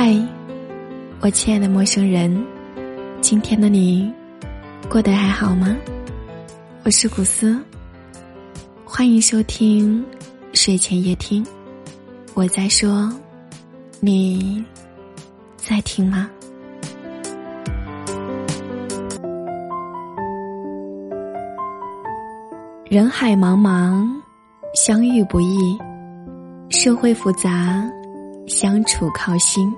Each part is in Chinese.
嗨，我亲爱的陌生人，今天的你过得还好吗？我是古斯，欢迎收听睡前夜听。我在说，你在听吗？人海茫茫，相遇不易，社会复杂。相处靠心。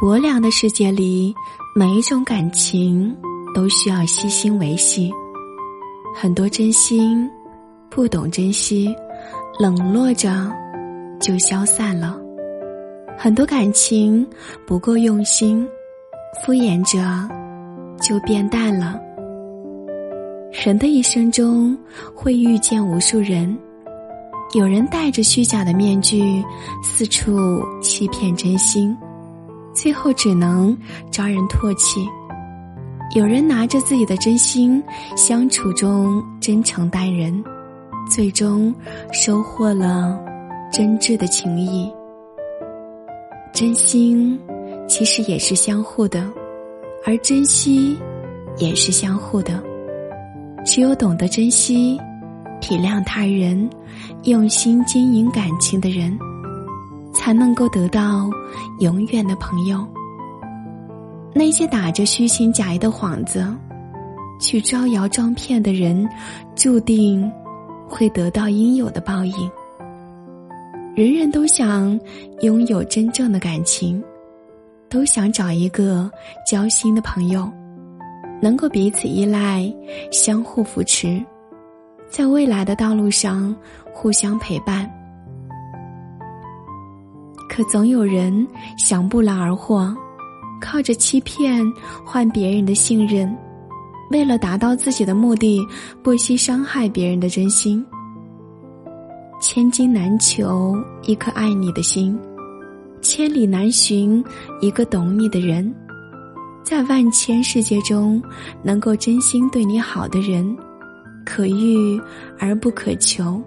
薄凉的世界里，每一种感情都需要细心维系。很多真心不懂珍惜，冷落着就消散了；很多感情不够用心，敷衍着就变淡了。人的一生中会遇见无数人。有人戴着虚假的面具，四处欺骗真心，最后只能招人唾弃；有人拿着自己的真心，相处中真诚待人，最终收获了真挚的情谊。真心其实也是相互的，而珍惜也是相互的。只有懂得珍惜。体谅他人，用心经营感情的人，才能够得到永远的朋友。那些打着虚情假意的幌子，去招摇撞骗的人，注定会得到应有的报应。人人都想拥有真正的感情，都想找一个交心的朋友，能够彼此依赖，相互扶持。在未来的道路上互相陪伴，可总有人想不劳而获，靠着欺骗换别人的信任，为了达到自己的目的，不惜伤害别人的真心。千金难求一颗爱你的心，千里难寻一个懂你的人，在万千世界中，能够真心对你好的人。可遇而不可求，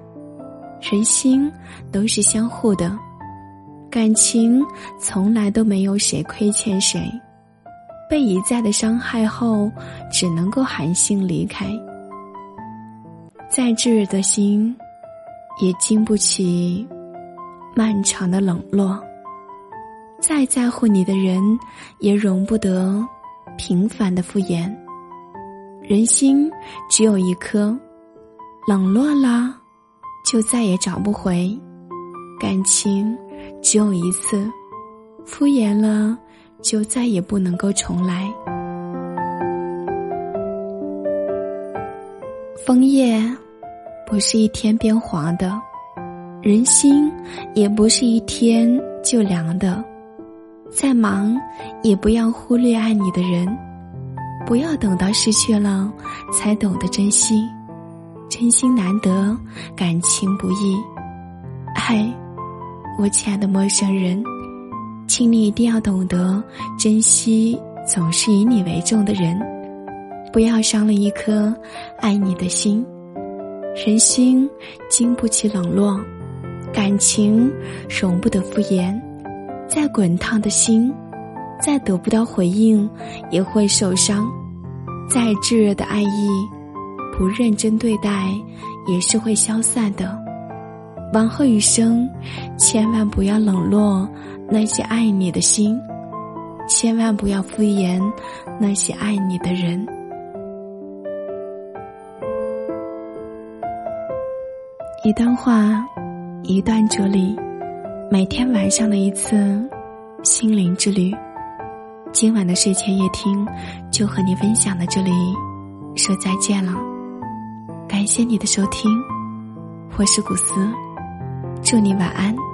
人心都是相互的，感情从来都没有谁亏欠谁。被一再的伤害后，只能够寒心离开。再炙热的心，也经不起漫长的冷落。再在乎你的人，也容不得平凡的敷衍。人心只有一颗，冷落了就再也找不回；感情只有一次，敷衍了就再也不能够重来。枫叶不是一天变黄的，人心也不是一天就凉的。再忙，也不要忽略爱你的人。不要等到失去了，才懂得珍惜。真心难得，感情不易。嗨，我亲爱的陌生人，请你一定要懂得珍惜总是以你为重的人，不要伤了一颗爱你的心。人心经不起冷落，感情容不得敷衍。再滚烫的心。再得不到回应，也会受伤；再炙热的爱意，不认真对待，也是会消散的。往后余生，千万不要冷落那些爱你的心，千万不要敷衍那些爱你的人。一段话，一段哲理，每天晚上的一次心灵之旅。今晚的睡前夜听，就和你分享到这里，说再见了。感谢你的收听，我是古斯，祝你晚安。